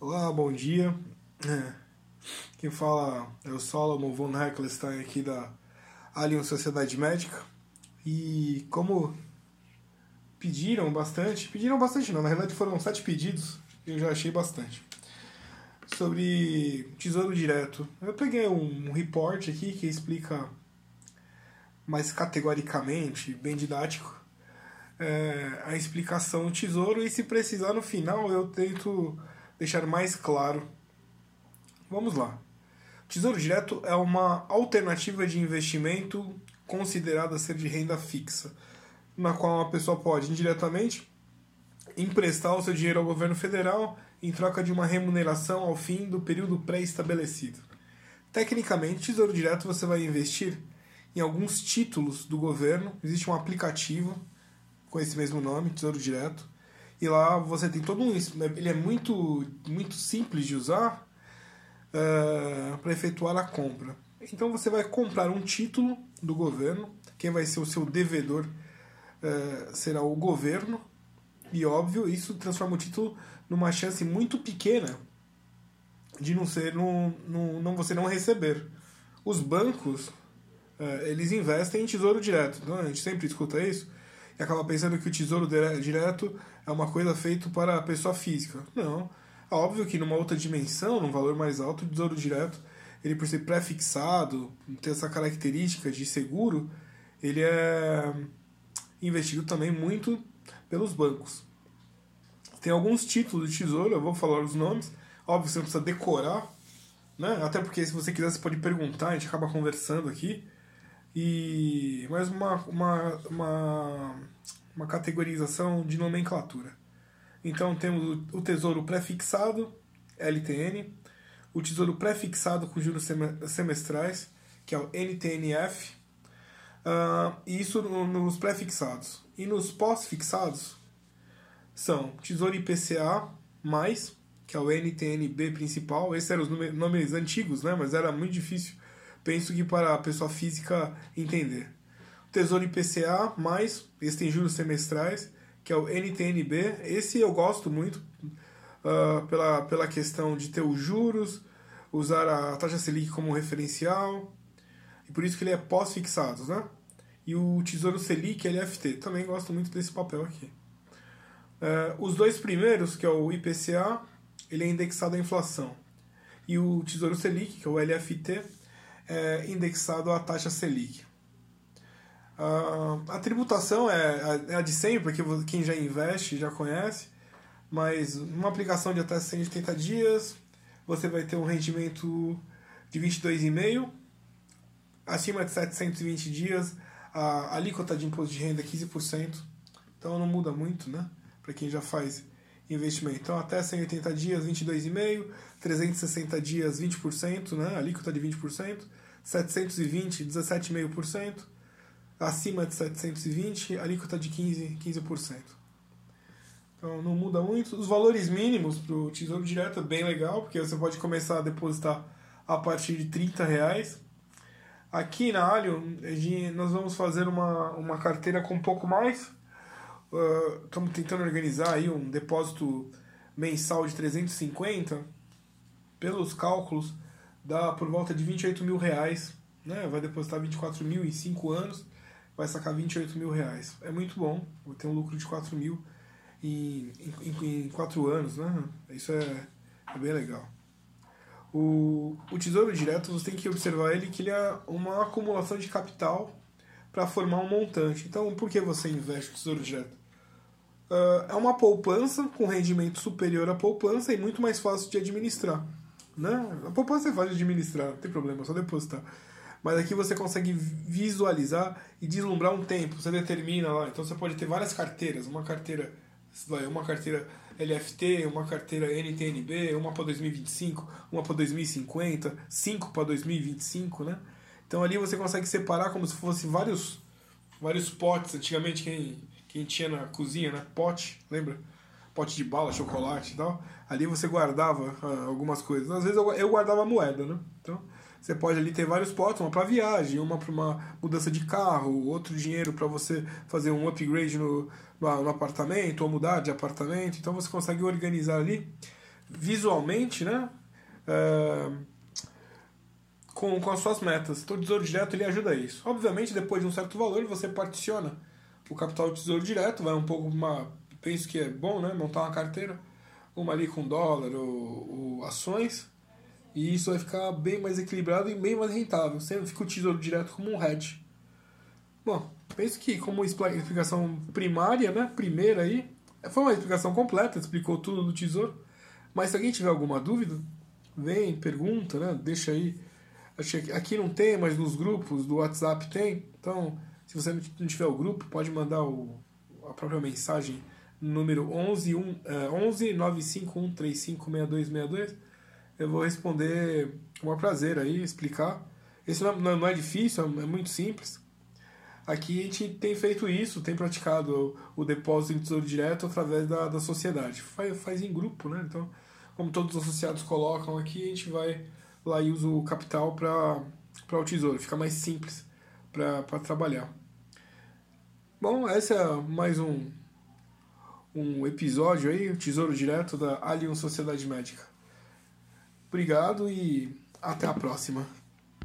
Olá, bom dia. É, quem fala é o Solomon von Heckelstein aqui da Alien Sociedade Médica. E como pediram bastante, pediram bastante não, na realidade foram sete pedidos, eu já achei bastante. Sobre Tesouro Direto. Eu peguei um report aqui que explica mais categoricamente, bem didático, é, a explicação do tesouro e se precisar no final eu tento deixar mais claro. Vamos lá. Tesouro Direto é uma alternativa de investimento considerada ser de renda fixa, na qual uma pessoa pode indiretamente emprestar o seu dinheiro ao governo federal em troca de uma remuneração ao fim do período pré-estabelecido. Tecnicamente, Tesouro Direto você vai investir em alguns títulos do governo. Existe um aplicativo com esse mesmo nome, Tesouro Direto, e lá você tem todo um. Ele é muito, muito simples de usar uh, para efetuar a compra. Então você vai comprar um título do governo, quem vai ser o seu devedor uh, será o governo, e óbvio, isso transforma o título numa chance muito pequena de não ser não, não, não você não receber. Os bancos uh, eles investem em tesouro direto, então a gente sempre escuta isso e acaba pensando que o tesouro direto é uma coisa feita para a pessoa física. Não. É óbvio que numa outra dimensão, num valor mais alto, o tesouro direto, ele por ser pré-fixado, ter essa característica de seguro, ele é investido também muito pelos bancos. Tem alguns títulos de tesouro, eu vou falar os nomes, óbvio você não precisa decorar, né? Até porque se você quiser você pode perguntar, a gente acaba conversando aqui. E mais uma, uma, uma, uma categorização de nomenclatura. Então temos o tesouro pré-fixado, LTN, o tesouro pré-fixado com juros semestrais, que é o NTNF, uh, e isso nos pré-fixados. E nos pós-fixados são tesouro IPCA, mais, que é o NTNB principal, esses eram os nomes antigos, né, mas era muito difícil penso que para a pessoa física entender. O Tesouro IPCA, mais, esse tem juros semestrais, que é o NTNB. Esse eu gosto muito uh, pela, pela questão de ter os juros, usar a taxa Selic como referencial, e por isso que ele é pós-fixados, né? E o Tesouro Selic LFT, também gosto muito desse papel aqui. Uh, os dois primeiros, que é o IPCA, ele é indexado à inflação. E o Tesouro Selic, que é o LFT, é indexado à taxa Selic. Uh, a tributação é, é a de sempre, porque quem já investe já conhece, mas uma aplicação de até 180 dias, você vai ter um rendimento de 22,5%, acima de 720 dias, a alíquota de imposto de renda é 15%, então não muda muito, né? Para quem já faz investimento. Então, até 180 dias, 22,5%, 360 dias, 20%, né? alíquota de 20%, 720, 17,5%, acima de 720, alíquota de 15%. 15%. Então, não muda muito. Os valores mínimos para o Tesouro Direto é bem legal, porque você pode começar a depositar a partir de 30 reais. Aqui na Alio, nós vamos fazer uma, uma carteira com um pouco mais estamos uh, tentando organizar aí um depósito mensal de 350, pelos cálculos, dá por volta de 28 mil reais, né? vai depositar 24 mil em 5 anos, vai sacar 28 mil reais. É muito bom, vou ter um lucro de 4 mil em, em 4 anos, né? isso é, é bem legal. O, o Tesouro Direto, você tem que observar ele que ele é uma acumulação de capital para formar um montante. Então, por que você investe no Tesouro Direto? Uh, é uma poupança com rendimento superior à poupança e muito mais fácil de administrar. Né? A poupança é fácil de administrar, não tem problema, só depositar. Mas aqui você consegue visualizar e deslumbrar um tempo. Você determina lá. Então você pode ter várias carteiras. Uma carteira uma carteira LFT, uma carteira NTNB, uma para 2025, uma para 2050, cinco para 2025, né? Então ali você consegue separar como se fosse vários vários potes. Antigamente quem quem tinha na cozinha, né? Pote, lembra? Pote de bala, chocolate e tal. Ali você guardava uh, algumas coisas. Às vezes eu, eu guardava moeda, né? Então você pode ali ter vários potes, uma para viagem, uma para uma mudança de carro, outro dinheiro para você fazer um upgrade no, no, no, apartamento ou mudar de apartamento. Então você consegue organizar ali visualmente, né? Uh, com, com as suas metas. Então o Tesouro Direto ele ajuda a isso. Obviamente, depois de um certo valor, você particiona o capital do Tesouro Direto, vai um pouco uma. Penso que é bom, né? Montar uma carteira, uma ali com dólar ou, ou ações, e isso vai ficar bem mais equilibrado e bem mais rentável. Sempre fica o Tesouro Direto como um hedge. Bom, penso que como explicação primária, né? Primeira aí, foi uma explicação completa, explicou tudo do Tesouro. Mas se alguém tiver alguma dúvida, vem, pergunta, né? Deixa aí. Aqui não tem, mas nos grupos do WhatsApp tem. Então, se você não tiver o grupo, pode mandar o, a própria mensagem número 11, 1, é, 11 951356262. Eu vou responder com um prazer aí, explicar. Isso não, não, não é difícil, é muito simples. Aqui a gente tem feito isso, tem praticado o, o depósito em tesouro direto através da, da sociedade. Faz, faz em grupo, né? Então, como todos os associados colocam aqui, a gente vai lá e usa o capital para o tesouro. Fica mais simples para trabalhar. Bom, esse é mais um, um episódio aí, o Tesouro Direto da Alien Sociedade Médica. Obrigado e até a próxima.